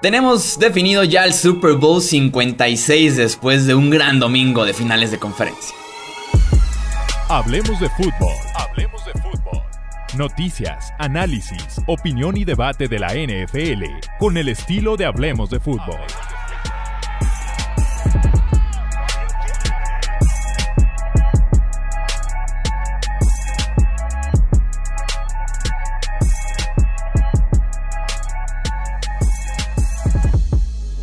Tenemos definido ya el Super Bowl 56 después de un gran domingo de finales de conferencia. Hablemos de fútbol. Hablemos de fútbol. Noticias, análisis, opinión y debate de la NFL con el estilo de Hablemos de fútbol.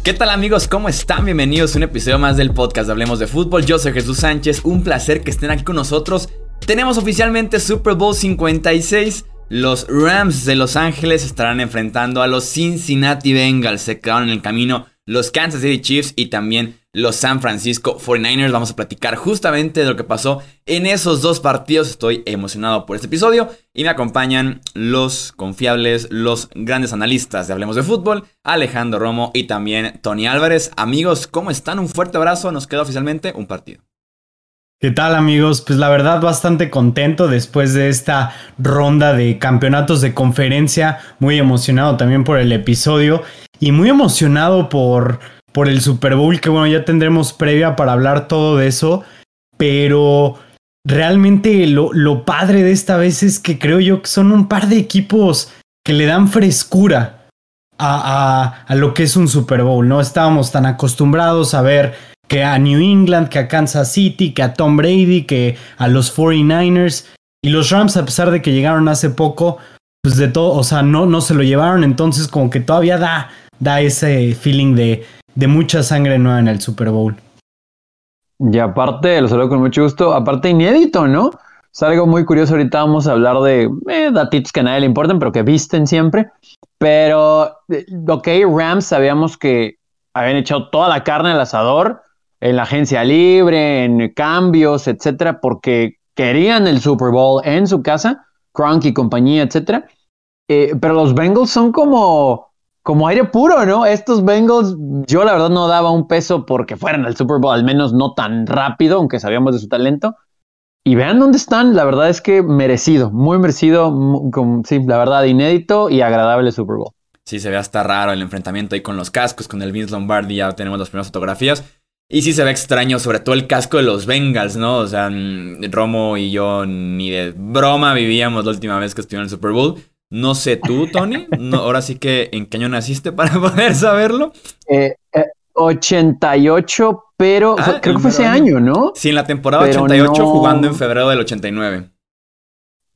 ¿Qué tal amigos? ¿Cómo están? Bienvenidos a un episodio más del podcast Hablemos de Fútbol. Yo soy Jesús Sánchez, un placer que estén aquí con nosotros. Tenemos oficialmente Super Bowl 56. Los Rams de Los Ángeles estarán enfrentando a los Cincinnati Bengals. Se quedaron en el camino los Kansas City Chiefs y también los San Francisco 49ers. Vamos a platicar justamente de lo que pasó en esos dos partidos. Estoy emocionado por este episodio y me acompañan los confiables, los grandes analistas de Hablemos de Fútbol, Alejandro Romo y también Tony Álvarez. Amigos, ¿cómo están? Un fuerte abrazo. Nos queda oficialmente un partido. ¿Qué tal amigos? Pues la verdad bastante contento después de esta ronda de campeonatos de conferencia, muy emocionado también por el episodio y muy emocionado por por el Super Bowl, que bueno, ya tendremos previa para hablar todo de eso, pero realmente lo, lo padre de esta vez es que creo yo que son un par de equipos que le dan frescura a, a, a, lo que es un Super Bowl. No estábamos tan acostumbrados a ver que a New England, que a Kansas City, que a Tom Brady, que a los 49ers. Y los Rams, a pesar de que llegaron hace poco, pues de todo, o sea, no, no se lo llevaron. Entonces, como que todavía da, da ese feeling de, de mucha sangre nueva en el Super Bowl. Y aparte, lo saludo con mucho gusto, aparte inédito, ¿no? Es algo muy curioso, ahorita vamos a hablar de eh, datitos que a nadie le importan, pero que visten siempre. Pero, eh, ok, Rams sabíamos que habían echado toda la carne al asador en la agencia libre, en cambios, etcétera, porque querían el Super Bowl en su casa, Cronk y compañía, etcétera. Eh, pero los Bengals son como como aire puro, ¿no? Estos Bengals, yo la verdad no daba un peso porque fueran al Super Bowl, al menos no tan rápido, aunque sabíamos de su talento. Y vean dónde están, la verdad es que merecido, muy merecido, sí, la verdad, inédito y agradable Super Bowl. Sí, se ve hasta raro el enfrentamiento ahí con los cascos, con el Vince Lombardi, ya tenemos las primeras fotografías. Y sí se ve extraño, sobre todo el casco de los Bengals, ¿no? O sea, Romo y yo ni de broma vivíamos la última vez que estuvimos en el Super Bowl. No sé tú, Tony. No, ahora sí que en qué año naciste para poder saberlo. Eh, 88, eh, pero ah, creo que fue ese año, ¿no? Sí, en la temporada 88 jugando en febrero del 89.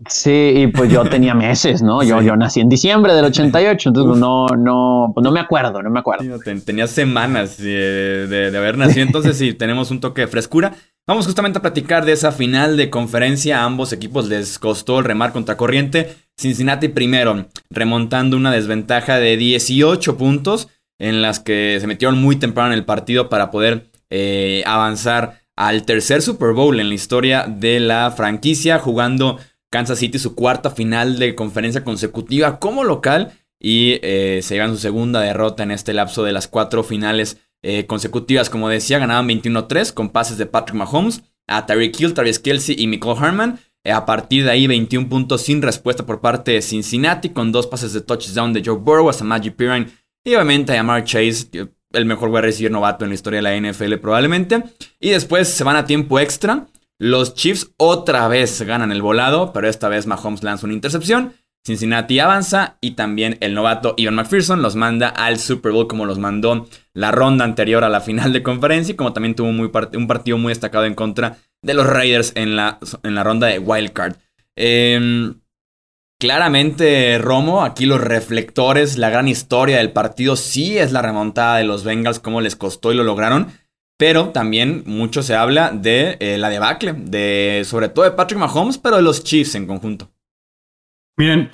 Sí, y pues yo tenía meses, ¿no? Yo, yo nací en diciembre del 88, entonces no, no, pues no me acuerdo, no me acuerdo. tenía semanas de, de, haber nacido, entonces sí, tenemos un toque de frescura. Vamos justamente a platicar de esa final de conferencia. A ambos equipos les costó el remar contra corriente. Cincinnati primero, remontando una desventaja de 18 puntos en las que se metieron muy temprano en el partido para poder eh, avanzar al tercer Super Bowl en la historia de la franquicia, jugando Kansas City su cuarta final de conferencia consecutiva como local y eh, se llevan su segunda derrota en este lapso de las cuatro finales eh, consecutivas. Como decía, ganaban 21-3 con pases de Patrick Mahomes a Tyreek Hill, Travis Kelsey y Michael Herman. Eh, a partir de ahí, 21 puntos sin respuesta por parte de Cincinnati, con dos pases de touchdown de Joe Burrow a Maggie Pirine y obviamente a Mark Chase, el mejor wide receiver novato en la historia de la NFL probablemente. Y después se van a tiempo extra. Los Chiefs otra vez ganan el volado, pero esta vez Mahomes lanza una intercepción. Cincinnati avanza y también el novato Ivan McPherson los manda al Super Bowl como los mandó la ronda anterior a la final de conferencia y como también tuvo un partido muy destacado en contra de los Raiders en la, ronda de Wildcard. Eh, claramente, Romo, aquí los reflectores, la gran historia del partido sí es la remontada de los Bengals, cómo les costó y lo lograron. Pero también mucho se habla de eh, la debacle, de, sobre todo de Patrick Mahomes, pero de los Chiefs en conjunto. Miren,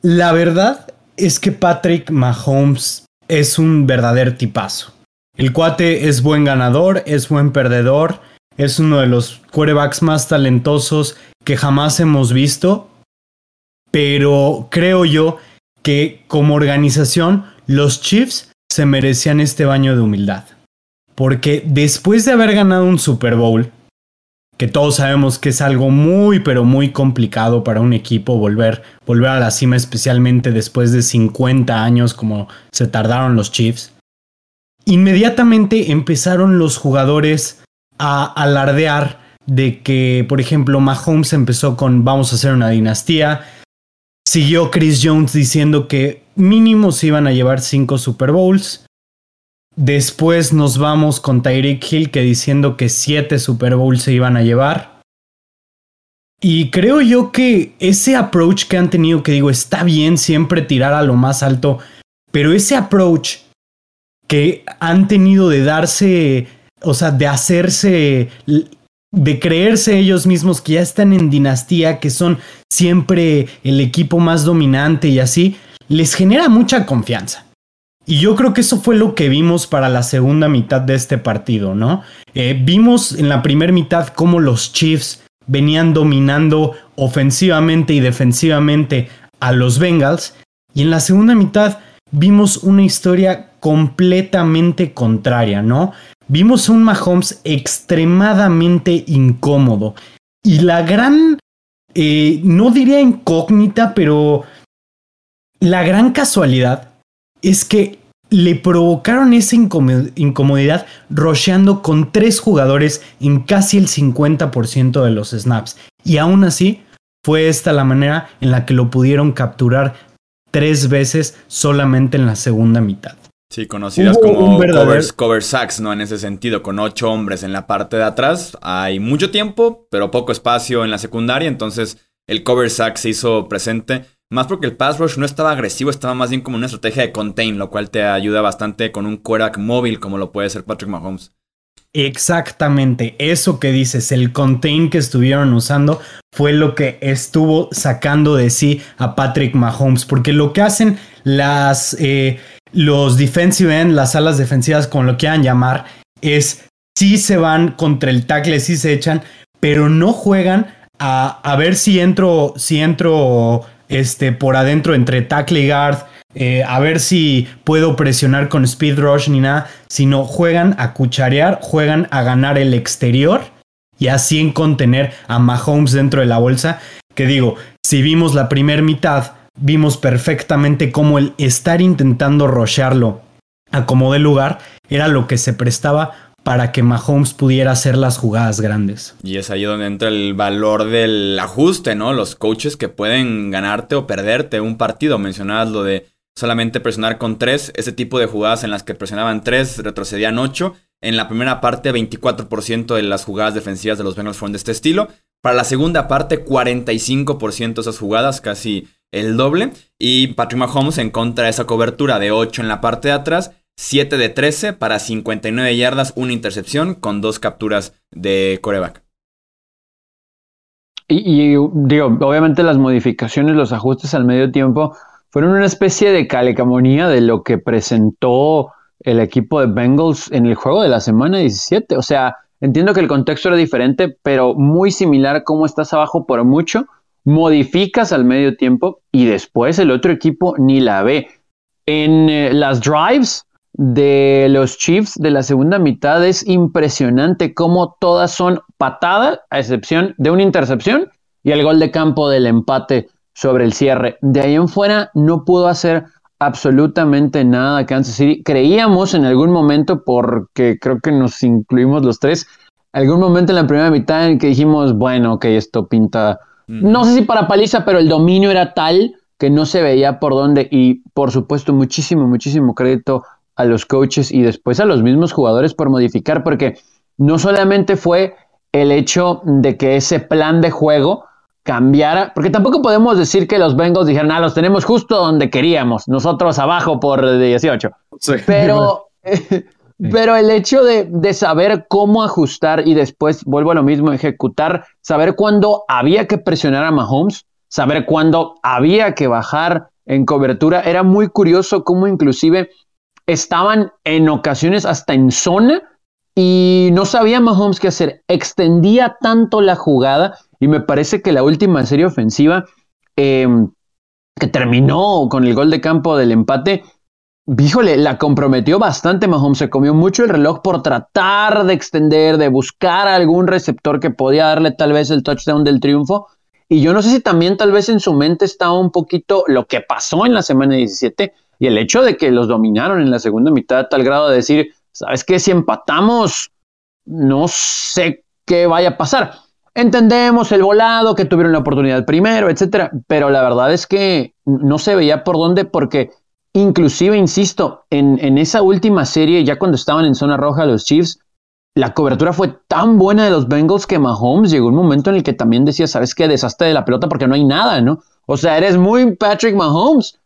la verdad es que Patrick Mahomes es un verdadero tipazo. El cuate es buen ganador, es buen perdedor, es uno de los quarterbacks más talentosos que jamás hemos visto. Pero creo yo que como organización los Chiefs se merecían este baño de humildad. Porque después de haber ganado un Super Bowl, que todos sabemos que es algo muy, pero muy complicado para un equipo volver, volver a la cima, especialmente después de 50 años como se tardaron los Chiefs. Inmediatamente empezaron los jugadores a alardear de que, por ejemplo, Mahomes empezó con vamos a hacer una dinastía. Siguió Chris Jones diciendo que mínimo se iban a llevar cinco Super Bowls. Después nos vamos con Tyreek Hill que diciendo que siete Super Bowls se iban a llevar. Y creo yo que ese approach que han tenido, que digo, está bien siempre tirar a lo más alto, pero ese approach que han tenido de darse, o sea, de hacerse de creerse ellos mismos que ya están en dinastía, que son siempre el equipo más dominante y así, les genera mucha confianza. Y yo creo que eso fue lo que vimos para la segunda mitad de este partido, ¿no? Eh, vimos en la primera mitad cómo los Chiefs venían dominando ofensivamente y defensivamente a los Bengals. Y en la segunda mitad vimos una historia completamente contraria, ¿no? Vimos un Mahomes extremadamente incómodo. Y la gran, eh, no diría incógnita, pero la gran casualidad es que le provocaron esa incomodidad rocheando con tres jugadores en casi el 50% de los snaps. Y aún así, fue esta la manera en la que lo pudieron capturar tres veces solamente en la segunda mitad. Sí, conocidas como covers, cover sacks, ¿no? En ese sentido, con ocho hombres en la parte de atrás. Hay mucho tiempo, pero poco espacio en la secundaria, entonces el cover sack se hizo presente. Más porque el pass rush no estaba agresivo, estaba más bien como una estrategia de contain, lo cual te ayuda bastante con un quarterback móvil como lo puede ser Patrick Mahomes. Exactamente, eso que dices, el contain que estuvieron usando fue lo que estuvo sacando de sí a Patrick Mahomes, porque lo que hacen las, eh, los defensive end, las alas defensivas, como lo quieran llamar, es si se van contra el tackle, si se echan, pero no juegan a, a ver si entro, si entro este, por adentro entre tackle y guard, eh, a ver si puedo presionar con speed rush ni nada, sino juegan a cucharear, juegan a ganar el exterior y así en contener a Mahomes dentro de la bolsa. Que digo, si vimos la primera mitad, vimos perfectamente cómo el estar intentando rushearlo a como de lugar era lo que se prestaba para que Mahomes pudiera hacer las jugadas grandes. Y es ahí donde entra el valor del ajuste, ¿no? Los coaches que pueden ganarte o perderte un partido. Mencionabas lo de solamente presionar con tres, ese tipo de jugadas en las que presionaban tres, retrocedían ocho. En la primera parte, 24% de las jugadas defensivas de los Bengals fueron de este estilo. Para la segunda parte, 45% de esas jugadas, casi el doble. Y Patrick Mahomes en contra de esa cobertura de 8 en la parte de atrás, 7 de 13 para 59 yardas, una intercepción con dos capturas de coreback. Y, digo, obviamente las modificaciones, los ajustes al medio tiempo fueron una especie de calecamonía de lo que presentó el equipo de Bengals en el juego de la semana 17. O sea, entiendo que el contexto era diferente, pero muy similar a cómo estás abajo por mucho, modificas al medio tiempo y después el otro equipo ni la ve. En eh, las drives de los Chiefs de la segunda mitad es impresionante cómo todas son patadas, a excepción de una intercepción y el gol de campo del empate sobre el cierre. De ahí en fuera no pudo hacer absolutamente nada Kansas City. Creíamos en algún momento, porque creo que nos incluimos los tres, algún momento en la primera mitad en que dijimos, bueno, ok, esto pinta, no sé si para paliza, pero el dominio era tal que no se veía por dónde. Y por supuesto, muchísimo, muchísimo crédito a los coaches y después a los mismos jugadores por modificar, porque no solamente fue el hecho de que ese plan de juego cambiara, porque tampoco podemos decir que los Bengals dijeron, ah, los tenemos justo donde queríamos, nosotros abajo por 18. Pero, pero el hecho de, de, saber cómo ajustar y después, vuelvo a lo mismo, ejecutar, saber cuándo había que presionar a Mahomes, saber cuándo había que bajar en cobertura, era muy curioso cómo inclusive estaban en ocasiones hasta en zona y no sabía Mahomes qué hacer, extendía tanto la jugada y me parece que la última serie ofensiva em, que terminó con el gol de campo del empate, híjole, la comprometió bastante Mahomes, se comió mucho el reloj por tratar de extender, de buscar algún receptor que podía darle tal vez el touchdown del triunfo. Y yo no sé si también tal vez en su mente estaba un poquito lo que pasó en la semana 17 y el hecho de que los dominaron en la segunda mitad tal grado de decir, ¿sabes qué? Si empatamos, no sé qué vaya a pasar. Entendemos el volado, que tuvieron la oportunidad primero, etcétera, pero la verdad es que no se veía por dónde porque Inclusive, insisto, en, en, esa última serie, ya cuando estaban en zona roja los Chiefs, la cobertura fue tan buena de los Bengals que Mahomes llegó un momento en el que también decía, ¿sabes qué? Desastre de la pelota porque no hay nada, ¿no? O sea, eres muy Patrick Mahomes,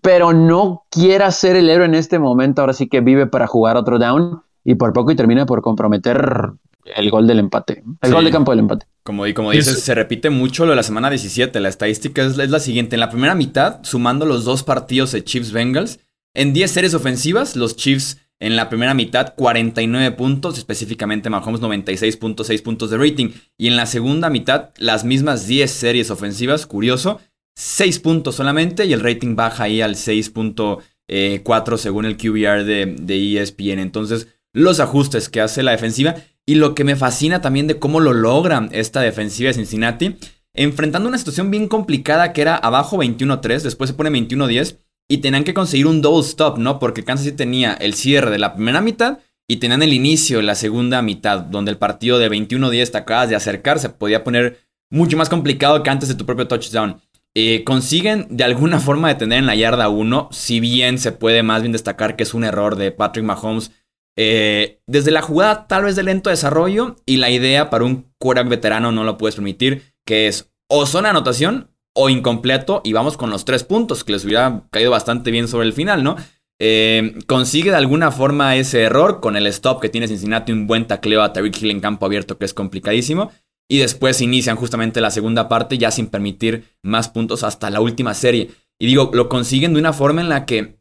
pero no quieras ser el héroe en este momento. Ahora sí que vive para jugar otro down y por poco y termina por comprometer el gol del empate, el gol de campo del empate. Como, y como dices, se repite mucho lo de la semana 17. La estadística es, la siguiente. En la primera mitad, sumando los dos partidos de Chiefs-Bengals, en 10 series ofensivas, los Chiefs en la primera mitad 49 puntos, específicamente Mahomes 96.6 puntos de rating. Y en la segunda mitad, las mismas 10 series ofensivas, curioso, 6 puntos solamente y el rating baja ahí al 6.4 según el QBR de, ESPN. Entonces, los ajustes que hace la defensiva y lo que me fascina también de cómo lo logran esta defensiva de Cincinnati, enfrentando una situación bien complicada que era abajo 21-3, después se pone 21-10 y tenían que conseguir un double stop, ¿no? Porque Kansas City tenía el cierre de la primera mitad y tenían el inicio de la segunda mitad, donde el partido de 21-10 te acabas de acercar, se podía poner mucho más complicado que antes de tu propio touchdown. Eh, consiguen de alguna forma detener en la yarda 1, si bien se puede más bien destacar que es un error de Patrick Mahomes eh, desde la jugada tal vez de lento desarrollo y la idea para un quarterback veterano no lo puedes permitir, que es o zona anotación o incompleto y vamos con los tres puntos, que les hubiera caído bastante bien sobre el final, ¿no? Eh, consigue de alguna forma ese error con el stop que tiene Cincinnati, un buen tacleo a Tyreek Hill en campo abierto que es complicadísimo. Y después inician justamente la segunda parte ya sin permitir más puntos hasta la última serie. Y digo, lo consiguen de una forma en la que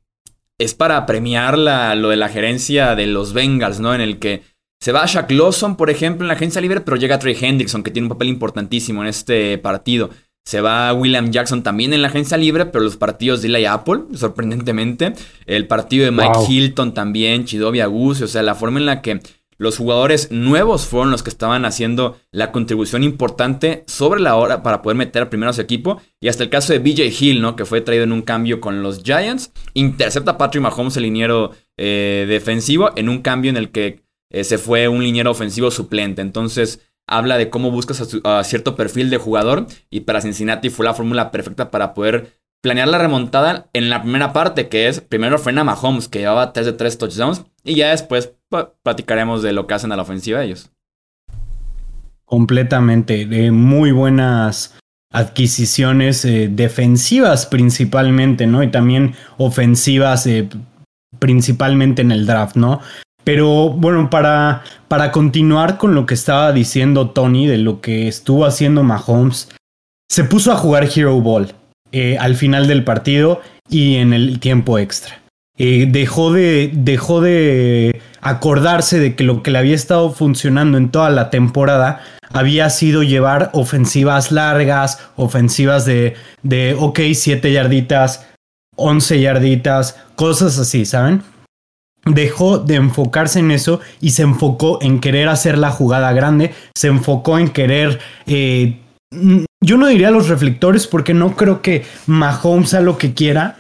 es para premiar lo de la gerencia de los Bengals, ¿no? En el que se va Shaq Lawson, por ejemplo, en la agencia libre, pero llega Trey Hendrickson, que tiene un papel importantísimo en este partido. Se va William Jackson también en la agencia libre, pero los partidos de Eli Apple, sorprendentemente. El partido de Mike Hilton también, Chidovia Gus, o sea, la forma en la que los jugadores nuevos fueron los que estaban haciendo la contribución importante sobre la hora para poder meter primero a su equipo. Y hasta el caso de BJ Hill, ¿no? Que fue traído en un cambio con los Giants. Intercepta a Patrick Mahomes, el liniero eh, defensivo, en un cambio en el que eh, se fue un liniero ofensivo suplente. Entonces habla de cómo buscas a, cierto perfil de jugador. Y para Cincinnati fue la fórmula perfecta para poder planear la remontada en la primera parte, que es primero frena a Mahomes, que llevaba 3 de 3 touchdowns, y ya después platicaremos de lo que hacen a la ofensiva ellos. Completamente, de muy buenas adquisiciones eh, defensivas principalmente, ¿no? Y también ofensivas eh, principalmente en el draft, ¿no? Pero bueno, para, para continuar con lo que estaba diciendo Tony de lo que estuvo haciendo Mahomes, se puso a jugar Hero Ball eh, al final del partido y en el tiempo extra. dejó, de, dejó de acordarse de que lo que le había estado funcionando en toda la temporada había sido llevar ofensivas largas, ofensivas de, de ok, 7 yarditas, 11 yarditas, cosas así, ¿saben? Dejó de enfocarse en eso y se enfocó en querer hacer la jugada grande, se enfocó en querer... Eh, yo no diría los reflectores porque no creo que Mahomes sea lo que quiera,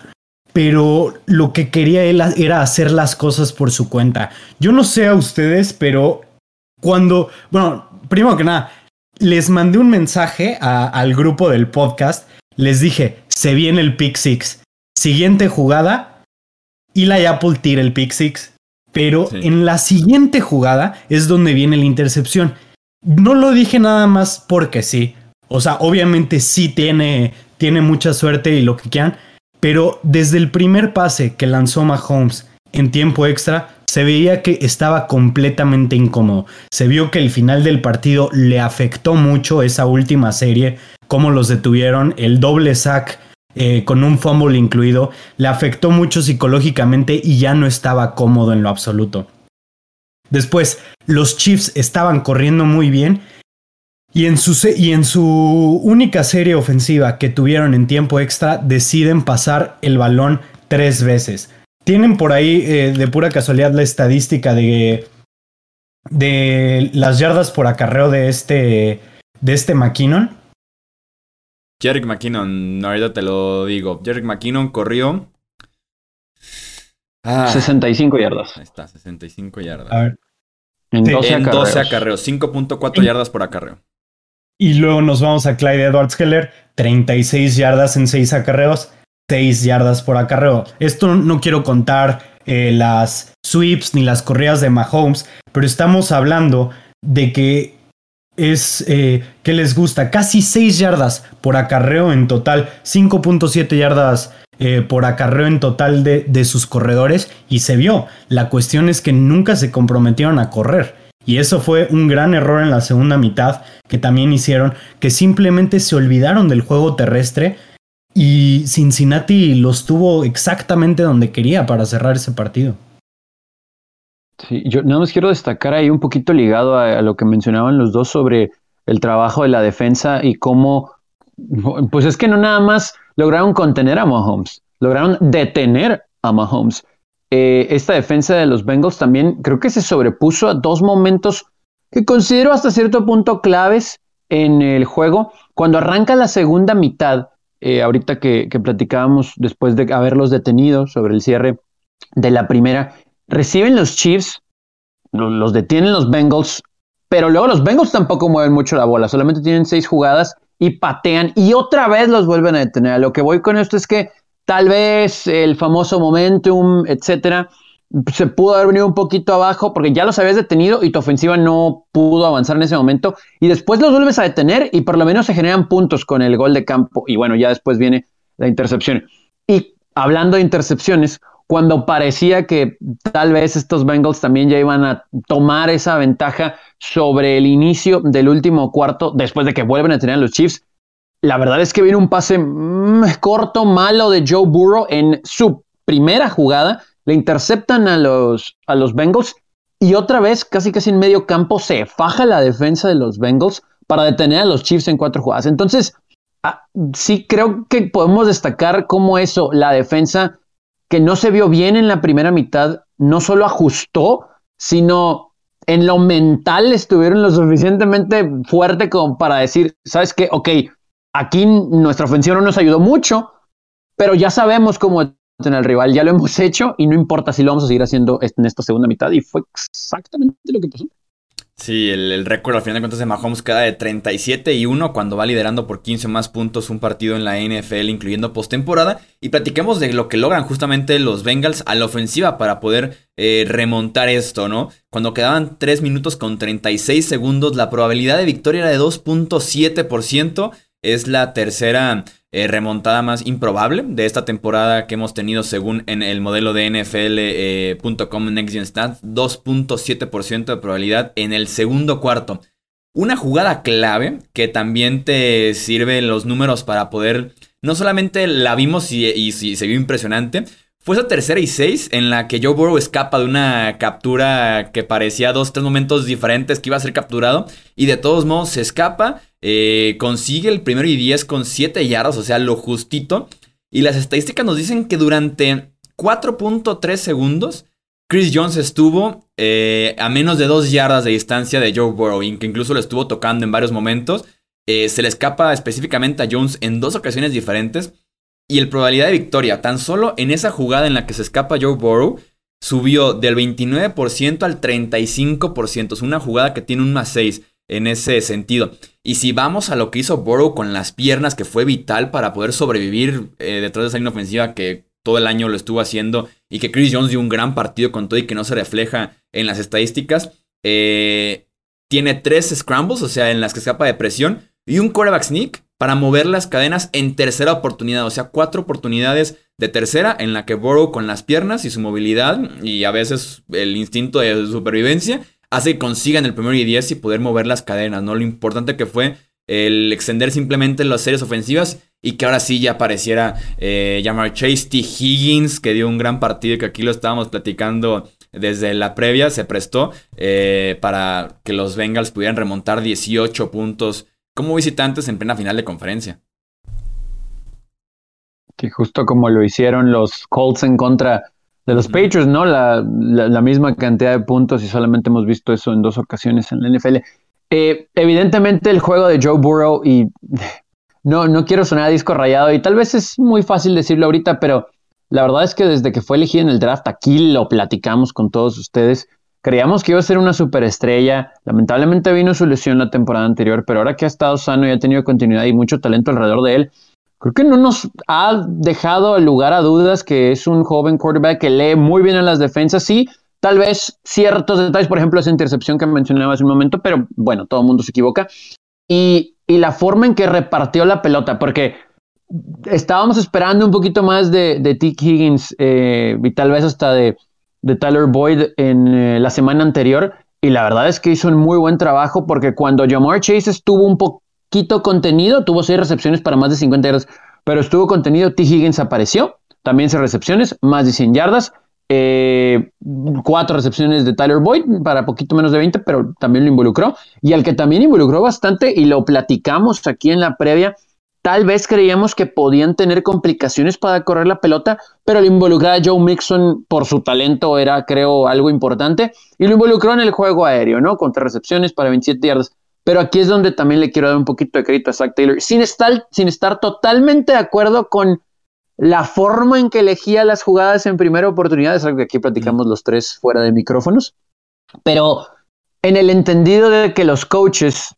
pero lo que quería él era hacer las cosas por su cuenta. Yo no sé a ustedes, pero cuando, bueno, primero que nada, les mandé un mensaje al grupo del podcast, les dije, se viene el pick six. Siguiente jugada, Eli Apple tira el pick six, pero en la siguiente jugada es donde viene la intercepción. No lo dije nada más porque sí. O sea, obviamente sí tiene, tiene mucha suerte y lo que quieran, pero desde el primer pase que lanzó Mahomes en tiempo extra, se veía que estaba completamente incómodo. Se vio que el final del partido le afectó mucho esa última serie, cómo los detuvieron, el doble sack eh, con un fumble incluido, le afectó mucho psicológicamente y ya no estaba cómodo en lo absoluto. Después, los Chiefs estaban corriendo muy bien y en, su, y en su única serie ofensiva que tuvieron en tiempo extra, deciden pasar el balón tres veces. tienen por ahí eh, de pura casualidad la estadística de, de las yardas por acarreo de este, de este McKinnon. Jerick McKinnon, ahorita te lo digo. Jerick McKinnon corrió. 65 ah. yardas. Ahí está, 65 yardas. A ver. En 12 acarreos. 5.4 yardas por acarreo. Y luego nos vamos a Clyde Edwards Heller, 36 yardas en 6 acarreos, 6 yardas por acarreo. Esto no quiero contar eh, las sweeps ni las corridas de Mahomes, pero estamos hablando de que es eh, que les gusta casi 6 yardas por acarreo en total, 5.7 yardas eh, por acarreo en total de, de sus corredores y se vio. La cuestión es que nunca se comprometieron a correr. Y eso fue un gran error en la segunda mitad que también hicieron, que simplemente se olvidaron del juego terrestre y Cincinnati los tuvo exactamente donde quería para cerrar ese partido. Sí, yo nada más quiero destacar ahí un poquito ligado a, lo que mencionaban los dos sobre el trabajo de la defensa y cómo, pues es que no nada más lograron contener a Mahomes, lograron detener a Mahomes. Eh, esta defensa de los Bengals también creo que se sobrepuso a dos momentos que considero hasta cierto punto claves en el juego. Cuando arranca la segunda mitad, eh, ahorita que, platicábamos después de haberlos detenido sobre el cierre de la primera, reciben los Chiefs, los, detienen los Bengals, pero luego los Bengals tampoco mueven mucho la bola, solamente tienen seis jugadas y patean y otra vez los vuelven a detener. lo que voy con esto es que Tal vez el famoso momentum, etcétera, se pudo haber venido un poquito abajo porque ya los habías detenido y tu ofensiva no pudo avanzar en ese momento. Y después los vuelves a detener y por lo menos se generan puntos con el gol de campo. Y bueno, ya después viene la intercepción. Y hablando de intercepciones, cuando parecía que tal vez estos Bengals también ya iban a tomar esa ventaja sobre el inicio del último cuarto, después de que vuelven a tener a los Chiefs, la verdad es que viene un pase mm, corto, malo de Joe Burrow en su primera jugada. Le interceptan a los, a los Bengals y otra vez, casi casi en medio campo, se faja la defensa de los Bengals para detener a los Chiefs en cuatro jugadas. Entonces, ah, sí creo que podemos destacar cómo eso, la defensa que no se vio bien en la primera mitad, no solo ajustó, sino en lo mental estuvieron lo suficientemente fuerte como para decir, ¿sabes qué? Ok, Aquí nuestra ofensiva no nos ayudó mucho, pero ya sabemos cómo tener al rival, ya lo hemos hecho y no importa si lo vamos a seguir haciendo en esta segunda mitad y fue exactamente lo que pasó. Sí, el, récord al final de cuentas de Mahomes queda de 37 y 1 cuando va liderando por 15 más puntos un partido en la NFL, incluyendo postemporada. Y platiquemos de lo que logran justamente los Bengals a la ofensiva para poder eh, remontar esto, ¿no? Cuando quedaban 3 minutos con 36 segundos, la probabilidad de victoria era de 2.7% es la tercera eh, remontada más improbable de esta temporada que hemos tenido según en el modelo de NFL.com eh, Next Gen Stats, 2.7% de probabilidad en el segundo cuarto. Una jugada clave que también te sirve los números para poder, no solamente la vimos y, y se vio impresionante, fue esa tercera y seis en la que Joe Burrow escapa de una captura que parecía dos, tres momentos diferentes que iba a ser capturado. Y de todos modos se escapa. Eh, consigue el primero y diez con siete yardas, o sea, lo justito. Y las estadísticas nos dicen que durante 4.3 segundos Chris Jones estuvo eh, a menos de dos yardas de distancia de Joe Burrow, que incluso lo estuvo tocando en varios momentos. Eh, se le escapa específicamente a Jones en dos ocasiones diferentes y el probabilidad de victoria, tan solo en esa jugada en la que se escapa Joe Burrow, subió del 29% al 35%. Es una jugada que tiene un más 6 en ese sentido. Y si vamos a lo que hizo Burrow con las piernas, que fue vital para poder sobrevivir eh, detrás de esa línea ofensiva que todo el año lo estuvo haciendo y que Chris Jones dio un gran partido con todo y que no se refleja en las estadísticas. Eh, tiene tres scrambles, o sea, en las que escapa de presión, y un quarterback sneak para mover las cadenas en tercera oportunidad. O sea, cuatro oportunidades de tercera en la que Burrow con las piernas y su movilidad y a veces el instinto de supervivencia hace que consigan el primero y diez y poder mover las cadenas, ¿no? Lo importante que fue el extender simplemente las series ofensivas y que ahora sí ya apareciera eh, Jamar Chase, T. Higgins, que dio un gran partido y que aquí lo estábamos platicando desde la previa, se prestó eh, para que los Bengals pudieran remontar 18 puntos como visitantes en plena final de conferencia. Que justo como lo hicieron los Colts en contra de los Patriots, ¿no? La, la, misma cantidad de puntos y solamente hemos visto eso en dos ocasiones en la NFL. Eh, evidentemente el juego de Joe Burrow y no, no quiero sonar a disco rayado y tal vez es muy fácil decirlo ahorita, pero la verdad es que desde que fue elegido en el draft, aquí lo platicamos con todos ustedes, creíamos que iba a ser una superestrella, lamentablemente vino su lesión la temporada anterior, pero ahora que ha estado sano y ha tenido continuidad y mucho talento alrededor de él, creo que no nos ha dejado lugar a dudas que es un joven quarterback que lee muy bien en las defensas, sí, tal vez ciertos detalles, por ejemplo, esa intercepción que mencionaba hace un momento, pero bueno, todo el mundo se equivoca. Y, la forma en que repartió la pelota, porque estábamos esperando un poquito más de, de. Higgins eh, y tal vez hasta de, de Tyler Boyd en eh, la semana anterior. Y la verdad es que hizo un muy buen trabajo porque cuando Jamar Chase estuvo un poquito contenido, tuvo seis recepciones para más de 50 yardas, pero estuvo contenido, T. Higgins apareció, también seis recepciones, más de 100 yardas. Eh, cuatro recepciones de Tyler Boyd para poquito menos de 20, pero también lo involucró. Y al que también involucró bastante, y lo platicamos aquí en la previa, tal vez creíamos que podían tener complicaciones para correr la pelota, pero lo involucraba Joe Mixon por su talento era, creo, algo importante. Y lo involucró en el juego aéreo, ¿no? Contra recepciones para 27 yardas. Pero aquí es donde también le quiero dar un poquito de crédito a Zach Taylor, sin estar, sin estar totalmente de acuerdo con la forma en que elegía las jugadas en primera oportunidad, es algo que aquí platicamos los tres fuera de micrófonos, pero en el entendido de que los coaches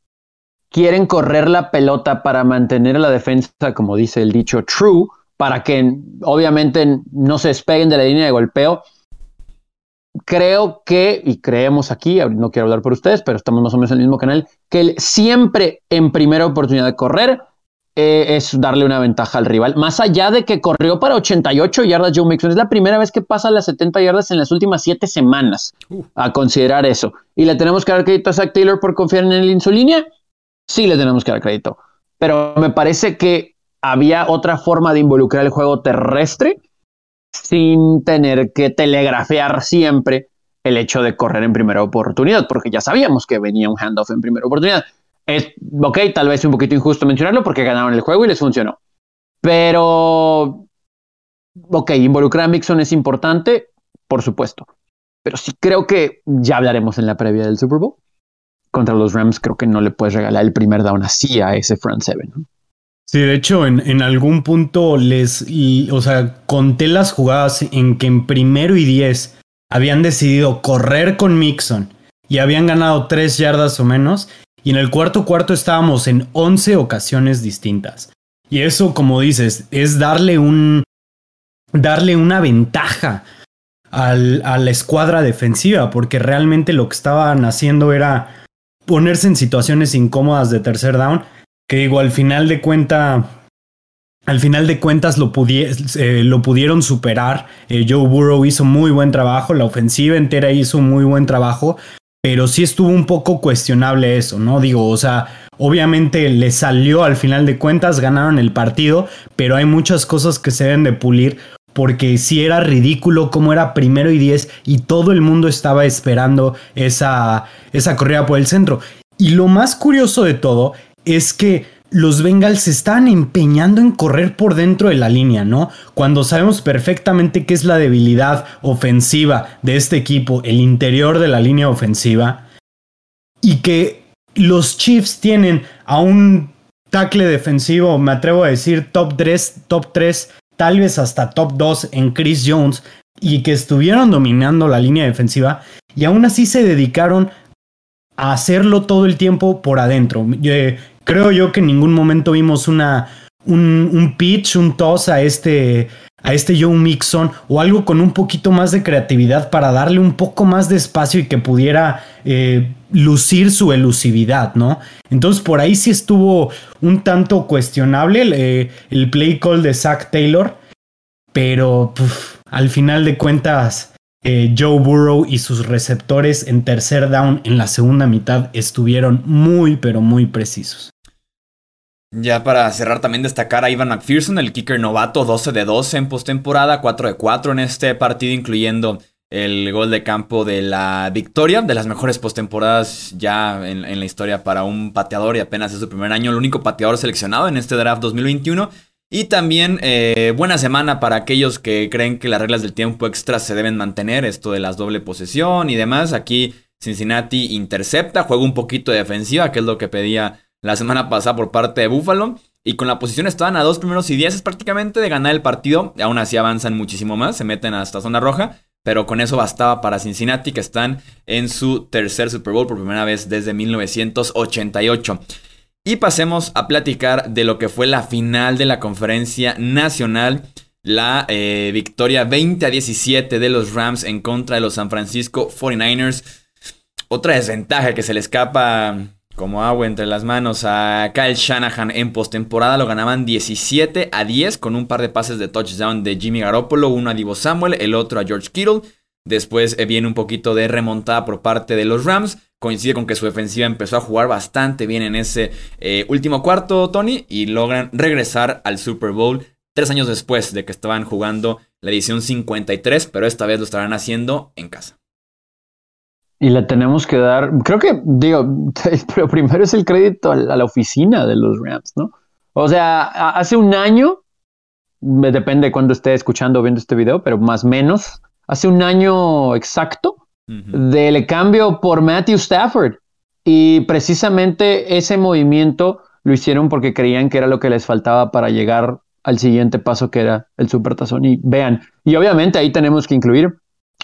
quieren correr la pelota para mantener la defensa, como dice el dicho, true, para que obviamente no se despeguen de la línea de golpeo. Creo que, y creemos aquí, no quiero hablar por ustedes, pero estamos más o menos en el mismo canal, que siempre en primera oportunidad de correr eh, es darle una ventaja al rival. Más allá de que corrió para 88 yardas Joe Mixon, es la primera vez que pasa las 70 yardas en las últimas 7 semanas uh. a considerar eso. ¿Y le tenemos que dar crédito a Zach Taylor por confiar en el en su línea? Sí, le tenemos que dar crédito. Pero me parece que había otra forma de involucrar el juego terrestre sin tener que telegrafear siempre el hecho de correr en primera oportunidad, porque ya sabíamos que venía un handoff en primera oportunidad. Es, ok, tal vez un poquito injusto mencionarlo porque ganaron el juego y les funcionó. Pero, ok, involucrar a Mixon es importante, por supuesto. Pero sí creo que ya hablaremos en la previa del Super Bowl. Contra los Rams creo que no le puedes regalar el primer down así a ese front seven. Sí, de hecho, en, en, algún punto les, o sea, conté las jugadas en que en primero y diez habían decidido correr con Mixon y habían ganado tres yardas o menos y en el cuarto cuarto estábamos en 11 ocasiones distintas. Y eso, como dices, es darle un. darle una ventaja al, a la escuadra defensiva, porque realmente lo que estaban haciendo era ponerse en situaciones incómodas de tercer down, que digo, al final de cuenta. Al final de cuentas lo, eh, lo pudieron superar. Eh, Joe Burrow hizo muy buen trabajo, la ofensiva entera hizo muy buen trabajo, pero sí estuvo un poco cuestionable eso, ¿no? Digo, o sea, obviamente le salió al final de cuentas, ganaron el partido, pero hay muchas cosas que se deben de pulir porque sí era ridículo como era primero y diez y todo el mundo estaba esperando esa, esa corrida por el centro. Y lo más curioso de todo es que los Bengals se están empeñando en correr por dentro de la línea, ¿no? Cuando sabemos perfectamente qué es la debilidad ofensiva de este equipo, el interior de la línea ofensiva, y que los Chiefs tienen a un tackle defensivo, me atrevo a decir top 3, top 3, tal vez hasta top 2 en Chris Jones, y que estuvieron dominando la línea defensiva, y aún así se dedicaron a hacerlo todo el tiempo por adentro. Eh, creo yo que en ningún momento vimos una, un, pitch, un toss a este, a este Joe Mixon o algo con un poquito más de creatividad para darle un poco más de espacio y que pudiera eh, lucir su elusividad, ¿no? Entonces por ahí sí estuvo un tanto cuestionable el, eh, el play call de Zach Taylor, pero al final de cuentas eh, Joe Burrow y sus receptores en tercer down en la segunda mitad estuvieron muy pero muy precisos. Ya para cerrar también destacar a Ivan McPherson, el kicker novato, 12 de 12 en postemporada, 4 de 4 en este partido, incluyendo el gol de campo de la victoria, de las mejores postemporadas ya en, la historia para un pateador y apenas es su primer año, el único pateador seleccionado en este draft 2021. Y también eh, buena semana para aquellos que creen que las reglas del tiempo extra se deben mantener, esto de las doble posesión y demás. Aquí Cincinnati intercepta, juega un poquito de defensiva, que es lo que pedía la semana pasada por parte de Buffalo. Y con la posición estaban a dos primeros y dieces prácticamente de ganar el partido. Aún así avanzan muchísimo más, se meten hasta zona roja. Pero con eso bastaba para Cincinnati, que están en su tercer Super Bowl por primera vez desde 1988. Y pasemos a platicar de lo que fue la final de la conferencia nacional. La eh, victoria 20 a 17 de los Rams en contra de los San Francisco 49ers. Otra desventaja que se le escapa como agua entre las manos a Kyle Shanahan en postemporada. Lo ganaban 17 a 10 con un par de pases de touchdown de Jimmy Garoppolo. Uno a Divo Samuel, el otro a George Kittle. Después eh, viene un poquito de remontada por parte de los Rams coincide con que su defensiva empezó a jugar bastante bien en ese eh, último cuarto, Tony, y logran regresar al Super Bowl tres años después de que estaban jugando la edición 53, pero esta vez lo estarán haciendo en casa. Y le tenemos que dar, creo que, digo, pero primero es el crédito a la oficina de los Rams, ¿no? O sea, hace un año, depende de cuándo esté escuchando o viendo este video, pero más o menos, hace un año exacto, del cambio por Matthew Stafford. Y precisamente ese movimiento lo hicieron porque creían que era lo que les faltaba para llegar al siguiente paso que era el Supertazón. Y vean, y obviamente ahí tenemos que incluir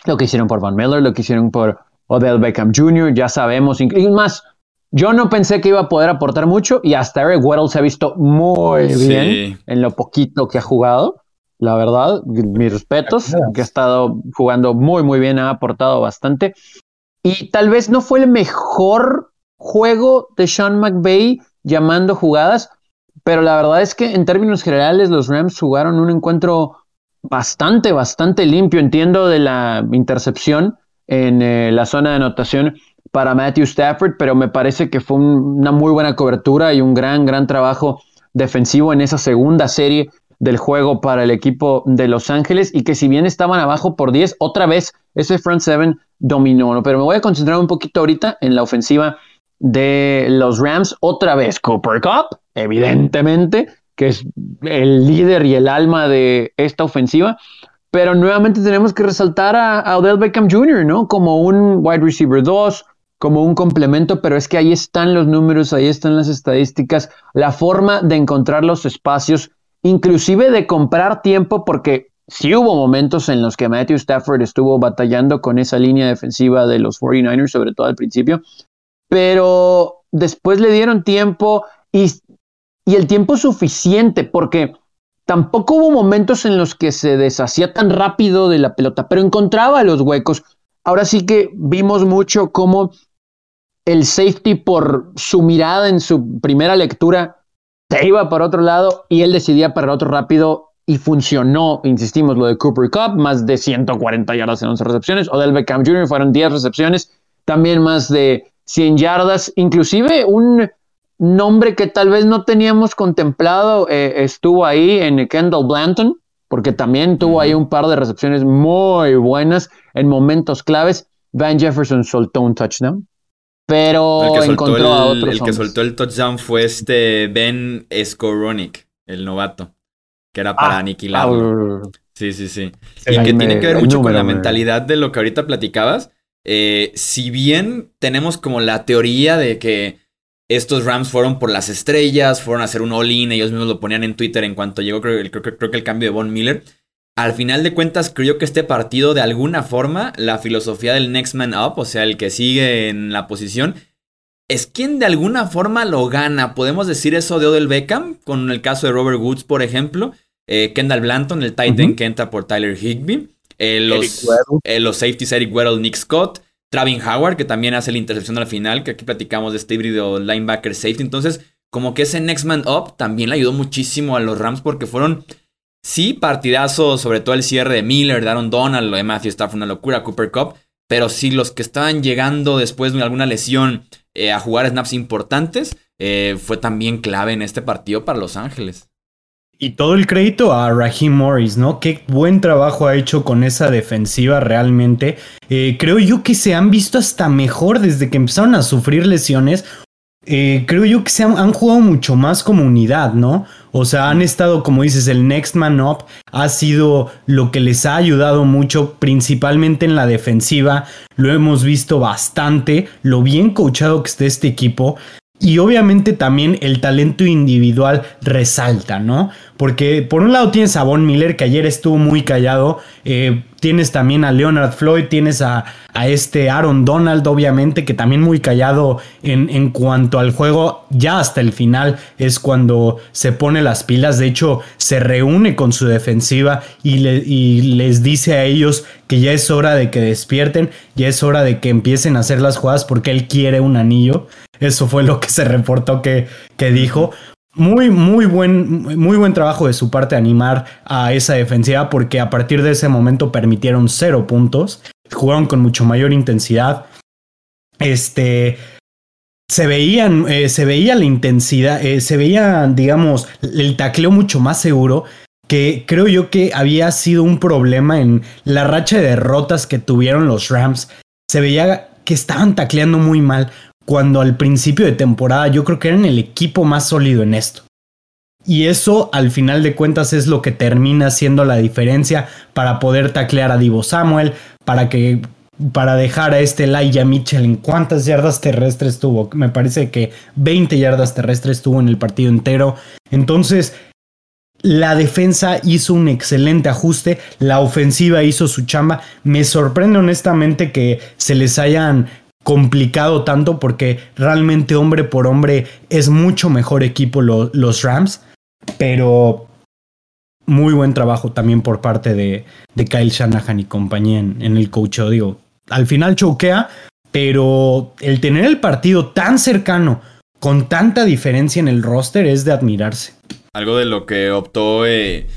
lo que hicieron por Van Miller, lo que hicieron por Odell Beckham Jr., ya sabemos, y más, yo no pensé que iba a poder aportar mucho y hasta Eric Weddle se ha visto muy bien en lo poquito que ha jugado la verdad, mis respetos, que ha estado jugando muy, muy bien, ha aportado bastante. Y tal vez no fue el mejor juego de Sean McVay llamando jugadas, pero la verdad es que en términos generales los Rams jugaron un encuentro bastante, bastante limpio. Entiendo de la intercepción en eh, la zona de anotación para Matthew Stafford, pero me parece que fue una muy buena cobertura y un gran, gran trabajo defensivo en esa segunda serie del juego para el equipo de Los Ángeles y que si bien estaban abajo por 10, otra vez ese front seven dominó. Pero me voy a concentrar un poquito ahorita en la ofensiva de los Rams. Otra vez Cooper Cup, evidentemente, que es el líder y el alma de esta ofensiva. Pero nuevamente tenemos que resaltar a, Odell Beckham Jr., ¿no? Como un wide receiver 2, como un complemento, pero es que ahí están los números, ahí están las estadísticas, la forma de encontrar los espacios inclusive de comprar tiempo, porque sí hubo momentos en los que Matthew Stafford estuvo batallando con esa línea defensiva de los 49ers, sobre todo al principio, pero después le dieron tiempo y, y el tiempo suficiente, porque tampoco hubo momentos en los que se deshacía tan rápido de la pelota, pero encontraba los huecos. Ahora sí que vimos mucho cómo el safety por su mirada en su primera lectura se iba para otro lado y él decidía para otro rápido y funcionó, insistimos, lo de Cooper Cup, más de 140 yardas en 11 recepciones, o del Beckham Jr. fueron 10 recepciones, también más de 100 yardas, inclusive un nombre que tal vez no teníamos contemplado eh, estuvo ahí en Kendall Blanton, porque también tuvo ahí un par de recepciones muy buenas en momentos claves. Van Jefferson soltó un touchdown pero encontró a otros. El que soltó el touchdown fue este Ben Skoronik, el novato, que era para ah, aniquilarlo. Ah, sí, sí, sí. y que tiene que ver mucho con la mentalidad de lo que ahorita platicabas. Eh, si bien tenemos como la teoría de que estos Rams fueron por las estrellas, fueron a hacer un all-in, ellos mismos lo ponían en Twitter en cuanto llegó, creo, creo que el cambio de Von Miller. Al final de cuentas, creo que este partido, de alguna forma, la filosofía del Next Man Up, o sea, el que sigue en la posición, es quien de alguna forma lo gana. Podemos decir eso de Odell Beckham, con el caso de Robert Woods, por ejemplo. Eh, Kendall Blanton, el tight end que entra por Tyler Higby. Eh, los, eh, los safeties Eric Weddle, Nick Scott. Travin Howard, que también hace la intercepción al final, que aquí platicamos de este híbrido linebacker safety. Entonces, como que ese Next Man Up también le ayudó muchísimo a los Rams porque fueron Sí, partidazo, sobre todo el cierre de Miller, de Aaron Donald, lo de Matthew Stafford, una locura, Cooper Cup. Pero sí, los que estaban llegando después de alguna lesión eh, a jugar snaps importantes, eh, fue también clave en este partido para Los Ángeles. Y todo el crédito a Raheem Morris, ¿no? Qué buen trabajo ha hecho con esa defensiva realmente. Eh, creo yo que se han visto hasta mejor desde que empezaron a sufrir lesiones. eh, creo yo que se han, han, jugado mucho más como unidad, ¿no? O sea, han estado, como dices, el Next Man Up ha sido lo que les ha ayudado mucho, principalmente en la defensiva. Lo hemos visto bastante, lo bien coachado que está este equipo. Y obviamente también el talento individual resalta, ¿no? Porque por un lado tienes a Von Miller, que ayer estuvo muy callado. Eh, tienes también a Leonard Floyd, tienes a, a, este Aaron Donald, obviamente, que también muy callado en, en, cuanto al juego. Ya hasta el final es cuando se pone las pilas. De hecho, se reúne con su defensiva y, le, y les dice a ellos que ya es hora de que despierten, ya es hora de que empiecen a hacer las jugadas porque él quiere un anillo. Eso fue lo que se reportó que, que dijo. Muy, muy buen, muy buen trabajo de su parte animar a esa defensiva porque a partir de ese momento permitieron cero puntos, jugaron con mucho mayor intensidad. Este, se veían, eh, se veía la intensidad, eh, se veía, digamos, el tacleo mucho más seguro que creo yo que había sido un problema en la racha de derrotas que tuvieron los Rams. Se veía que estaban tacleando muy mal, cuando al principio de temporada yo creo que eran el equipo más sólido en esto. Y eso al final de cuentas es lo que termina siendo la diferencia para poder taclear a Divo Samuel, para que para dejar a este Elijah Mitchell en cuántas yardas terrestres tuvo. Me parece que 20 yardas terrestres tuvo en el partido entero. Entonces, la defensa hizo un excelente ajuste, la ofensiva hizo su chamba. Me sorprende honestamente que se les hayan complicado tanto porque realmente hombre por hombre es mucho mejor equipo lo, los Rams, pero muy buen trabajo también por parte de, Kyle Shanahan y compañía en, en el coach. Digo, al final choquea, pero el tener el partido tan cercano, con tanta diferencia en el roster, es de admirarse. Algo de lo que optó eh,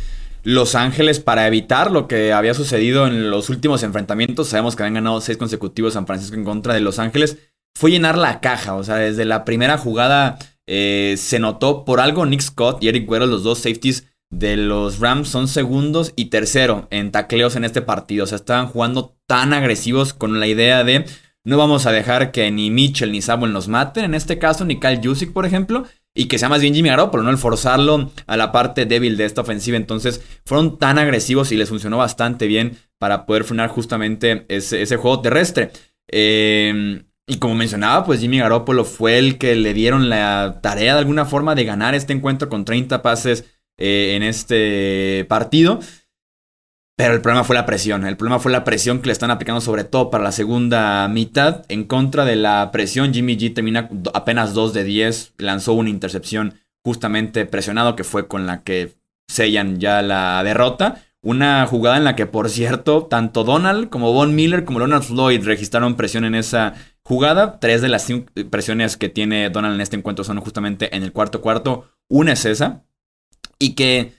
los Ángeles para evitar lo que había sucedido en los últimos enfrentamientos. Sabemos que habían ganado seis consecutivos San Francisco en contra de Los Ángeles. Fue llenar la caja, o sea, desde la primera jugada eh, se notó por algo Nick Scott y Eric Güero, los dos safeties de los Rams, son segundos y tercero en tacleos en este partido. O sea, estaban jugando tan agresivos con la idea de no vamos a dejar que ni Mitchell ni Samuel nos maten, en este caso ni Kyle Jusic, por ejemplo y que sea más bien Jimmy Garoppolo, ¿no? El forzarlo a la parte débil de esta ofensiva. Entonces, fueron tan agresivos y les funcionó bastante bien para poder frenar justamente ese, juego terrestre. Eh, y como mencionaba, pues Jimmy Garoppolo fue el que le dieron la tarea de alguna forma de ganar este encuentro con 30 pases eh, en este partido. Pero el problema fue la presión. El problema fue la presión que le están aplicando, sobre todo para la segunda mitad. En contra de la presión, Jimmy G termina apenas 2 de 10. Lanzó una intercepción justamente presionado, que fue con la que sellan ya la derrota. Una jugada en la que, por cierto, tanto Donald como Von Miller como Leonard Floyd registraron presión en esa jugada. Tres de las cinco presiones que tiene Donald en este encuentro son justamente en el cuarto cuarto. Una es esa. Y que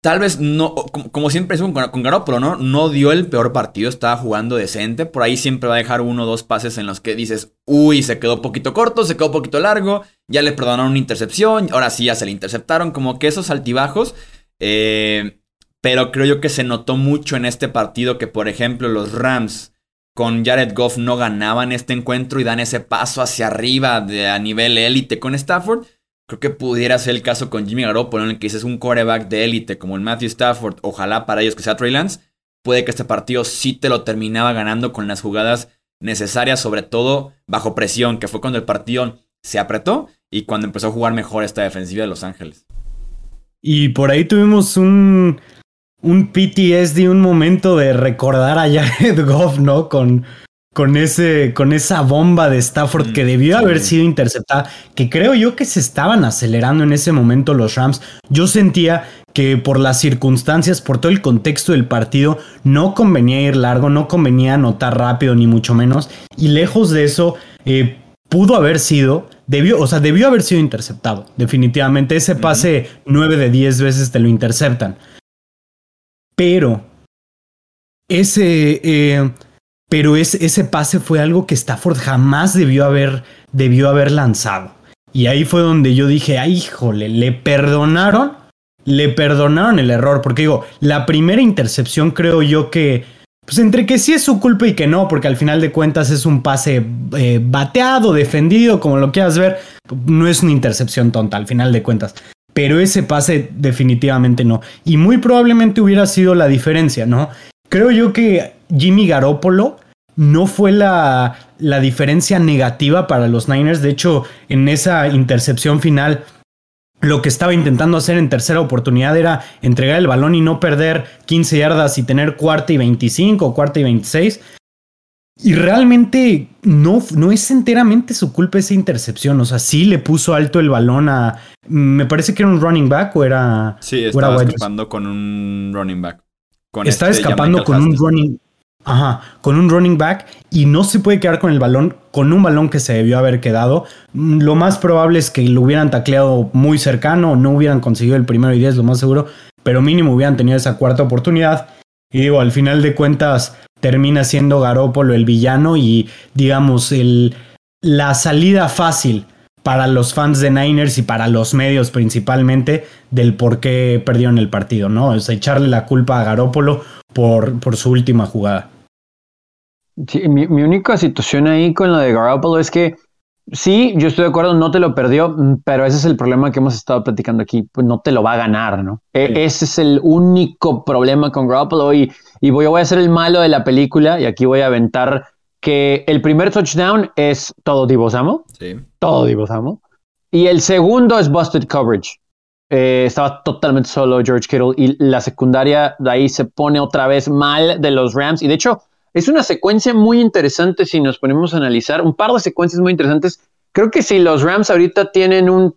Tal vez no, como, siempre es con, con Garoppolo, ¿no? No dio el peor partido, estaba jugando decente. Por ahí siempre va a dejar uno o dos pases en los que dices, uy, se quedó poquito corto, se quedó poquito largo, ya le perdonaron una intercepción, ahora sí ya se le interceptaron, como que esos altibajos. Eh, pero creo yo que se notó mucho en este partido que, por ejemplo, los Rams con Jared Goff no ganaban este encuentro y dan ese paso hacia arriba de, a nivel élite con Stafford. Creo que pudiera ser el caso con Jimmy Garoppolo, en el que dices un quarterback de élite como el Matthew Stafford, ojalá para ellos que sea Trey Lance, puede que este partido sí te lo terminaba ganando con las jugadas necesarias, sobre todo bajo presión, que fue cuando el partido se apretó y cuando empezó a jugar mejor esta defensiva de Los Ángeles. Y por ahí tuvimos un, un PTSD, un momento de recordar a Jared Goff, ¿no? Con, con, ese, con esa bomba de Stafford que mm, debió haber sido interceptada, que creo yo que se estaban acelerando en ese momento los Rams. Yo sentía que por las circunstancias, por todo el contexto del partido, no convenía ir largo, no convenía anotar rápido, ni mucho menos. Y lejos de eso, eh, pudo haber sido, debió, o sea, debió haber sido interceptado. Definitivamente, ese pase 9 de 10 veces te lo interceptan. Pero ese... Eh, pero ese pase fue algo que Stafford jamás debió haber, debió haber lanzado. Y ahí fue donde yo dije, ay, híjole, le perdonaron, le perdonaron el error. Porque digo, la primera intercepción creo yo que, pues entre que sí es su culpa y que no, porque al final de cuentas es un pase eh, bateado, defendido, como lo quieras ver, no es una intercepción tonta al final de cuentas. Pero ese pase definitivamente no. Y muy probablemente hubiera sido la diferencia, ¿no? Creo yo que Jimmy Garoppolo no fue la, la diferencia negativa para los Niners. De hecho, en esa intercepción final lo que estaba intentando hacer en tercera oportunidad era entregar el balón y no perder 15 yardas y tener cuarta y 25 cuarta y 26. Y realmente no, no es enteramente su culpa esa intercepción. O sea, sí le puso alto el balón a. Me parece que era un running back o era. Sí, estaba escapando con un running back. estaba este escapando con un running. Ajá, con un running back y no se puede quedar con el balón, con un balón que se debió haber quedado. Mm, lo más probable es que lo hubieran tacleado muy cercano, no hubieran conseguido el primero y diez, lo más seguro, pero mínimo hubieran tenido esa cuarta oportunidad. Y digo, al final de cuentas termina siendo Garópolo el villano y digamos la salida fácil para los fans de Niners y para los medios principalmente del por qué perdieron el partido, ¿no? Sea, echarle la culpa a Garópolo por su última jugada. Sí, mi, única situación ahí con lo de Garoppolo es que sí, yo estoy de acuerdo, no te lo perdió, mm, pero ese es el problema que hemos estado platicando aquí, pues no te lo va a ganar, ¿no? E, ese es el único problema con Garoppolo y, y voy, voy a ser el malo de la película y aquí voy a aventar que el primer touchdown es todo Divo Sí. Todo Divo Y el segundo es busted coverage. Eh, estaba totalmente solo George Kittle y la secundaria de ahí se pone otra vez mal de los Rams. Y de hecho, es una secuencia muy interesante si nos ponemos a analizar, un par de secuencias muy interesantes. Creo que si los Rams ahorita tienen un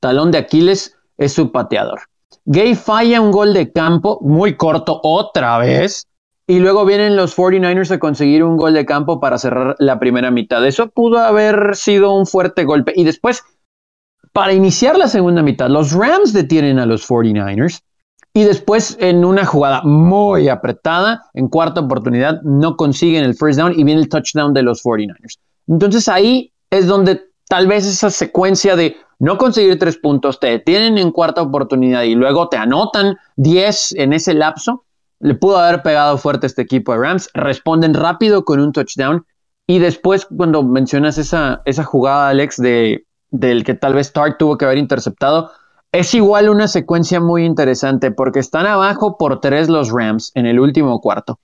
talón de Aquiles, es su pateador. Gay falla un gol de campo muy corto otra vez. Y luego vienen los 49ers a conseguir un gol de campo para cerrar la primera mitad. Eso pudo haber sido un fuerte golpe. Y después, para iniciar la segunda mitad, los Rams detienen a los 49ers y después, en una jugada muy apretada, en cuarta oportunidad, no consiguen el first down y viene el touchdown de los 49ers. Entonces ahí es donde tal vez esa secuencia de no conseguir tres puntos, te detienen en cuarta oportunidad y luego te anotan 10 en ese lapso, le pudo haber pegado fuerte este equipo de Rams. Responden rápido con un touchdown. Y después, cuando mencionas esa, esa jugada, Alex, de, del que tal vez Stark tuvo que haber interceptado, es igual una secuencia muy interesante porque están abajo por tres los Rams en el último cuarto.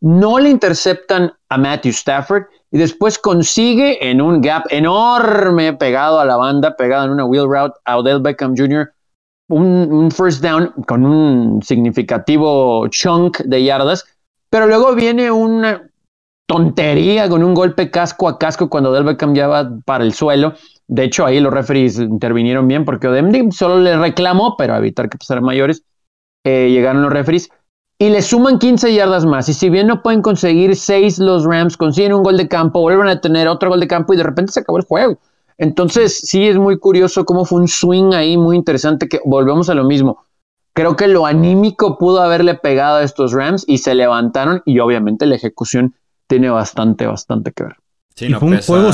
No le interceptan a Matthew Stafford y después consigue en un gap enorme pegado a la banda, pegado en una wheel route a Odell Beckham Jr. Un, first down con un significativo chunk de yardas, pero luego viene una tontería con un golpe casco a casco cuando Odell Beckham ya va para el suelo de hecho, ahí los referees intervinieron bien porque Odemdi solo le reclamó, pero a evitar que pasaran mayores, eh, llegaron los referees y le suman 15 yardas más. Y si bien no pueden conseguir 6 los Rams, consiguen un gol de campo, vuelven a tener otro gol de campo y de repente se acabó el juego. Entonces, sí es muy curioso cómo fue un swing ahí muy interesante que volvemos a lo mismo. Creo que lo anímico pudo haberle pegado a estos Rams y se levantaron y obviamente la ejecución tiene bastante, bastante que ver. Sí, no fue un juego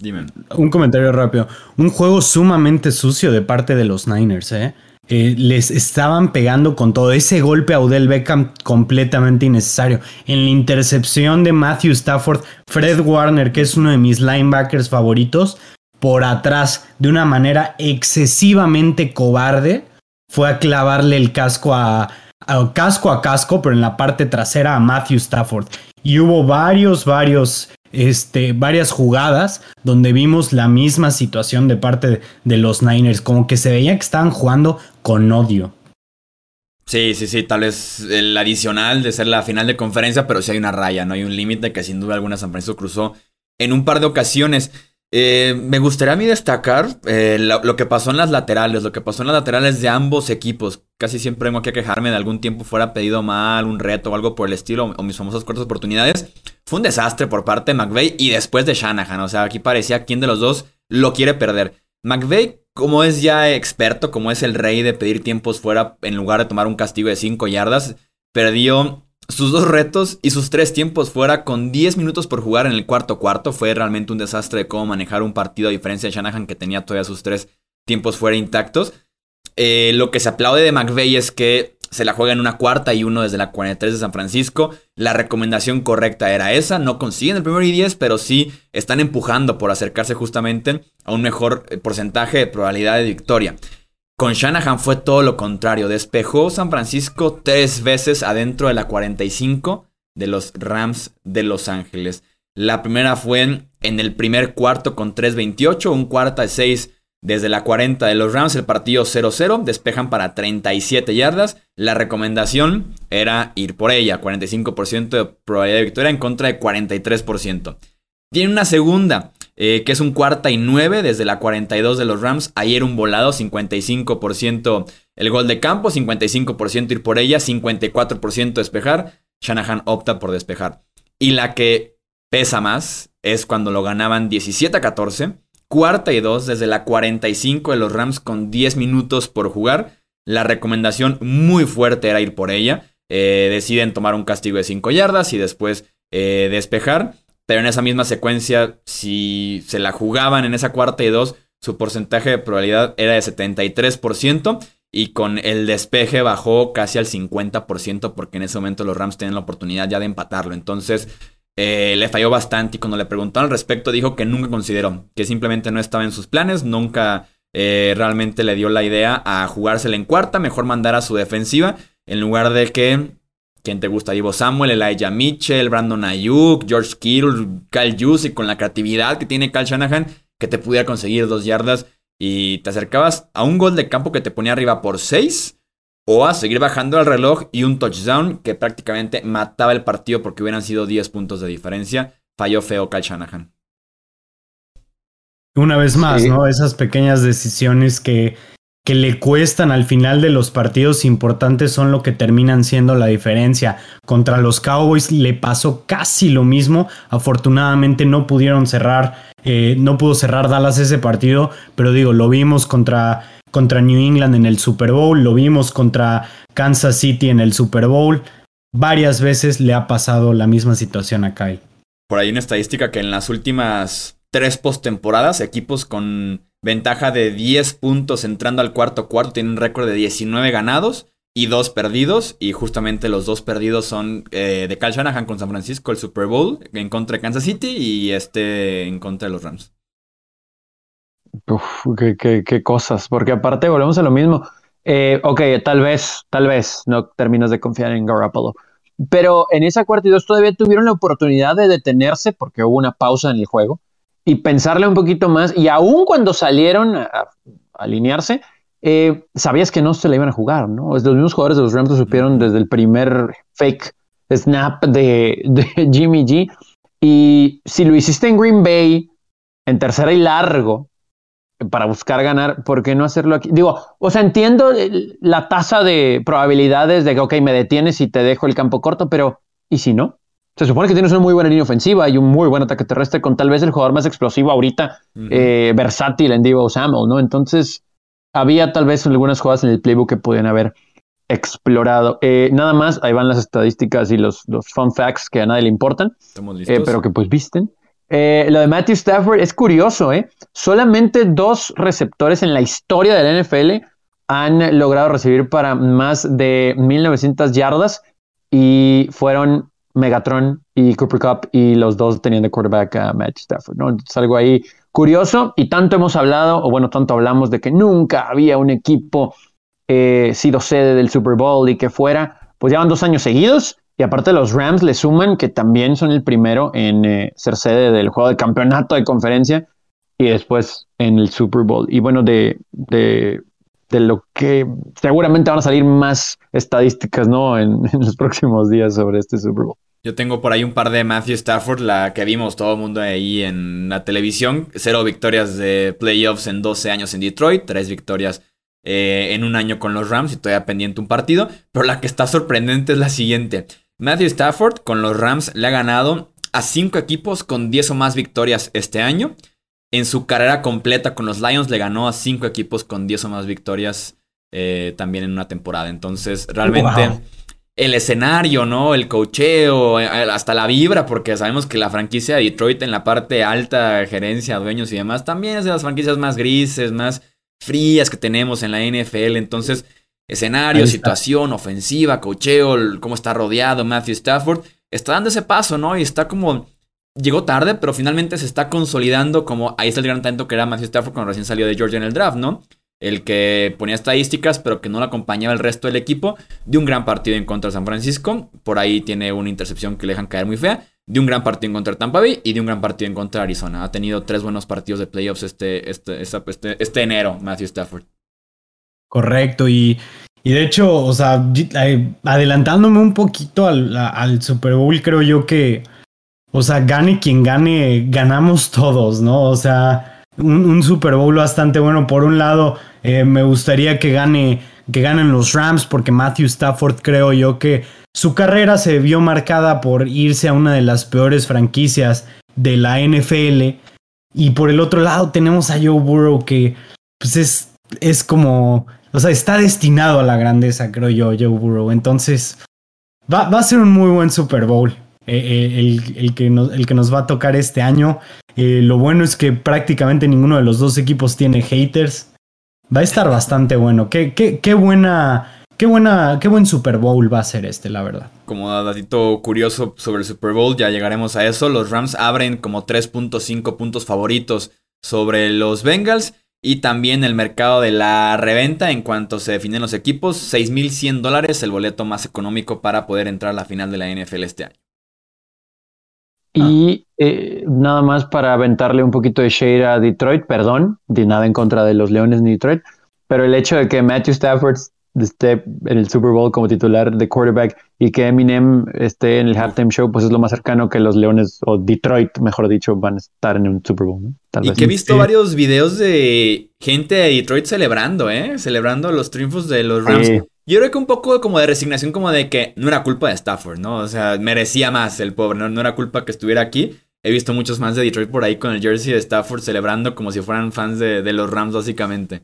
Dime. Un comentario rápido. Un juego sumamente sucio de parte de los Niners, ¿eh? ¿eh? les estaban pegando con todo ese golpe a Odell Beckham completamente innecesario. En la intercepción de Matthew Stafford, Fred Warner, que es uno de mis linebackers favoritos, por atrás de una manera excesivamente cobarde, fue a clavarle el casco a, a casco a casco, pero en la parte trasera a Matthew Stafford. Y hubo varios, varios este, varias jugadas donde vimos la misma situación de parte de, los Niners, como que se veía que estaban jugando con odio. Sí, sí, sí, tal vez el adicional de ser la final de conferencia, pero sí hay una raya, ¿no? Hay un límite que sin duda alguna San Francisco cruzó en un par de ocasiones. Eh, me gustaría a mí destacar eh, lo, que pasó en las laterales, lo que pasó en las laterales de ambos equipos. Casi siempre tengo que quejarme de algún tiempo fuera pedido mal, un reto o algo por el estilo, o mis famosas cuartas oportunidades. Fue un desastre por parte de McVeigh y después de Shanahan. O sea, aquí parecía quién de los dos lo quiere perder. McVeigh, como es ya experto, como es el rey de pedir tiempos fuera en lugar de tomar un castigo de 5 yardas, perdió sus dos retos y sus tres tiempos fuera con 10 minutos por jugar en el cuarto cuarto. Fue realmente un desastre de cómo manejar un partido a diferencia de Shanahan que tenía todavía sus tres tiempos fuera intactos. Eh, lo que se aplaude de McVeigh es que se la juega en una cuarta y uno desde la 43 de San Francisco. La recomendación correcta era esa. No consiguen el primer y 10, pero sí están empujando por acercarse justamente a un mejor eh, porcentaje de probabilidad de victoria. Con Shanahan fue todo lo contrario. Despejó San Francisco tres veces adentro de la 45 de los Rams de Los Ángeles. La primera fue en, en el primer cuarto con 3.28, un cuarta de 6 desde la 40 de los Rams, el partido 0-0, despejan para 37 yardas. La recomendación era ir por ella, 45% de probabilidad de victoria en contra de 43%. Tiene una segunda, eh, que es un cuarta y 9 desde la 42 de los Rams. Ayer un volado, 55% el gol de campo, 55% ir por ella, 54% despejar. Shanahan opta por despejar. Y la que pesa más es cuando lo ganaban 17 a 14 Cuarta y dos desde la 45 de los Rams con 10 minutos por jugar. La recomendación muy fuerte era ir por ella. Eh, deciden tomar un castigo de 5 yardas y después eh, despejar. Pero en esa misma secuencia, si se la jugaban en esa cuarta y dos, su porcentaje de probabilidad era de 73% y con el despeje bajó casi al 50% porque en ese momento los Rams tienen la oportunidad ya de empatarlo. Entonces, eh, le falló bastante y cuando le preguntaron al respecto dijo que nunca consideró, que simplemente no estaba en sus planes, nunca eh, realmente le dio la idea a jugársela en cuarta, mejor mandar a su defensiva en lugar de que, ¿quién te gusta? Ivo Samuel, Elijah Mitchell, Brandon Ayuk, George Kittle, Kyle Juicy, con la creatividad que tiene Kyle Shanahan, que te pudiera conseguir dos yardas y te acercabas a un gol de campo que te ponía arriba por seis o a seguir bajando el reloj y un touchdown que prácticamente mataba el partido porque hubieran sido 10 puntos de diferencia. Falló feo Kyle Shanahan. Una vez más, ¿no? Esas pequeñas decisiones que, que le cuestan al final de los partidos importantes son lo que terminan siendo la diferencia. Contra los Cowboys le pasó casi lo mismo. Afortunadamente no pudieron cerrar, eh, no pudo cerrar Dallas ese partido, pero digo, lo vimos contra contra New England en el Super Bowl, lo vimos contra Kansas City en el Super Bowl. Varias veces le ha pasado la misma situación a Kyle. Por ahí una estadística que en las últimas tres postemporadas, equipos con ventaja de 10 puntos entrando al cuarto cuarto tienen un récord de 19 ganados y 2 perdidos. Y justamente los dos perdidos son eh, de Kyle Shanahan con San Francisco, el Super Bowl en contra de Kansas City y este en contra de los Rams. Uf, qué, qué, cosas, porque aparte volvemos a lo mismo. Eh, ok, tal vez, tal vez no terminas de confiar en Garoppolo. Pero en esa cuarta y dos todavía tuvieron la oportunidad de detenerse porque hubo una pausa en el juego y pensarle un poquito más. Y aún cuando salieron a, alinearse, eh, sabías que no se la iban a jugar, ¿no? Los mismos jugadores de los Rams lo supieron desde el primer fake snap de, de Jimmy G. Y si lo hiciste en Green Bay, en tercera y largo, para buscar ganar, ¿por qué no hacerlo aquí? Digo, o sea, entiendo la tasa de probabilidades de que, ok, me detienes y te dejo el campo corto, pero ¿y si no? Se supone que tienes una muy buena línea ofensiva y un muy buen ataque terrestre con tal vez el jugador más explosivo ahorita, eh, versátil en Divo Samuel, ¿no? Entonces, había tal vez algunas jugadas en el playbook que podían haber explorado. Eh, nada más, ahí van las estadísticas y los, los fun facts que a nadie le importan, eh, pero que pues visten. Lo de Matthew Stafford es curioso, ¿eh? Solamente dos receptores en la historia de la NFL han logrado recibir para más de 1900 yardas y fueron Megatron y Cooper Cup y los dos tenían de quarterback a Matthew Stafford, ¿no? Es algo ahí curioso y tanto hemos hablado, o bueno, tanto hablamos de que nunca había un equipo eh, sido sede del Super Bowl y que fuera, pues llevan dos años seguidos y aparte los Rams le suman que también son el primero en eh, ser sede del juego de campeonato de conferencia y después en el Super Bowl. Y bueno, de, de, lo que seguramente van a salir más estadísticas, ¿no? En, los próximos días sobre este Super Bowl. Yo tengo por ahí un par de Matthew Stafford, la que vimos todo el mundo ahí en la televisión. Cero victorias de playoffs en 12 años en Detroit, tres victorias eh, en un año con los Rams y todavía pendiente un partido. Pero la que está sorprendente es la siguiente. Matthew Stafford con los Rams le ha ganado a cinco equipos con 10 o más victorias este año. En su carrera completa con los Lions le ganó a cinco equipos con 10 o más victorias eh, también en una temporada. Entonces, realmente el escenario, ¿no? El cocheo, eh, hasta la vibra, porque sabemos que la franquicia de Detroit en la parte alta, gerencia, dueños y demás, también es de las franquicias más grises, más frías que tenemos en la NFL. Entonces, escenario, situación, ofensiva, cocheo, cómo está rodeado Matthew Stafford, está dando ese paso, ¿no? Y está como llegó tarde, pero finalmente se está consolidando como ahí está el gran talento que era Matthew Stafford cuando recién salió de Georgia en el draft, ¿no? El que ponía estadísticas, pero que no lo acompañaba el resto del equipo, de un gran partido en contra de San Francisco. Por ahí tiene una intercepción que le dejan caer muy fea. De un gran partido en contra de Tampa Bay y de un gran partido en contra de Arizona. Ha tenido tres buenos partidos de playoffs este, este, este, este enero, Matthew Stafford. Correcto, y, y de hecho, o sea, adelantándome un poquito al, al Super Bowl, creo yo que o sea, gane quien gane, ganamos todos, ¿no? O sea, un, Super Bowl bastante bueno. Por un lado, eh, me gustaría que gane, que ganen los Rams, porque Matthew Stafford creo yo que su carrera se vio marcada por irse a una de las peores franquicias de la NFL. Y por el otro lado tenemos a Joe Burrow que pues es, es como, o sea, está destinado a la grandeza, creo yo, Joe Burrow. Entonces, va, va a ser un muy buen Super Bowl. Eh, eh, el, que nos, el que nos va a tocar este año. Lo bueno es que prácticamente ninguno de los dos equipos tiene haters. Va a estar bastante bueno. Qué, qué, qué buena. Qué buena, qué buen Super Bowl va a ser este, la verdad. Como datito curioso sobre el Super Bowl, ya llegaremos a eso. Los Rams abren como 3.5 puntos favoritos sobre los Bengals. Y también el mercado de la reventa en cuanto se definen los equipos. 6.100 dólares, el boleto más económico para poder entrar a la final de la NFL este año. Y eh, nada más para aventarle un poquito de shade a Detroit, perdón, de nada en contra de los Leones de Detroit, pero el hecho de que Matthew Stafford esté en el Super Bowl como titular de quarterback y que Eminem esté en el halftime show, pues es lo más cercano que los Leones o Detroit, mejor dicho, van a estar en un Super Bowl. y que he visto varios videos de gente de Detroit celebrando, ¿eh? Celebrando los triunfos de los Rams. Yo creo que un poco como de resignación, como de que no era culpa de Stafford, ¿no? O sea, merecía más el pobre, no, no era culpa que estuviera aquí. He visto muchos fans de Detroit por ahí con el jersey de Stafford celebrando como si fueran fans de, de los Rams, básicamente.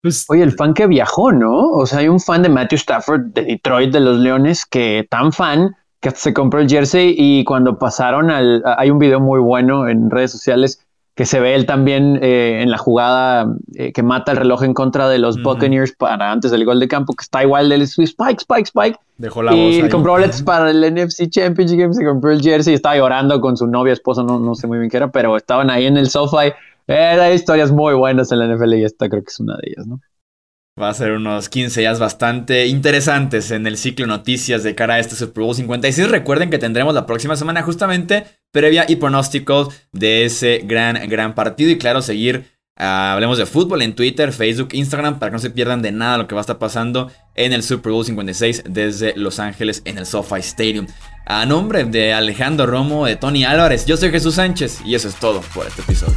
Pues, Oye, el fan que viajó, ¿no? O sea, hay un fan de Matthew Stafford de Detroit, de los Leones, que tan fan que se compró el jersey y cuando pasaron al... Hay un video muy bueno en redes sociales que se ve él también eh, en la jugada eh, que mata el reloj en contra de los Buccaneers para antes del gol de campo, que está igual del Spike, Spike, Spike. Dejó la y compró boletos para el NFC Championship Game, se compró el jersey, estaba llorando con su novia, esposa, no, no sé muy bien qué era, pero estaban ahí en el sofá. Y, eh, hay historias muy buenas en la NFL y esta creo que es una de ellas, ¿no? Va a ser unos 15 días bastante interesantes en el ciclo noticias de cara a este Super Bowl 56. Recuerden que tendremos la próxima semana justamente previa y pronósticos de ese gran, gran partido. Y claro, seguir, ah, hablemos de fútbol en Twitter, Facebook, Instagram, para que no se pierdan de nada lo que va a estar pasando en el Super Bowl 56 desde Los Ángeles en el SoFi Stadium. A nombre de Alejandro Romo, de Tony Álvarez, yo soy Jesús Sánchez y eso es todo por este episodio.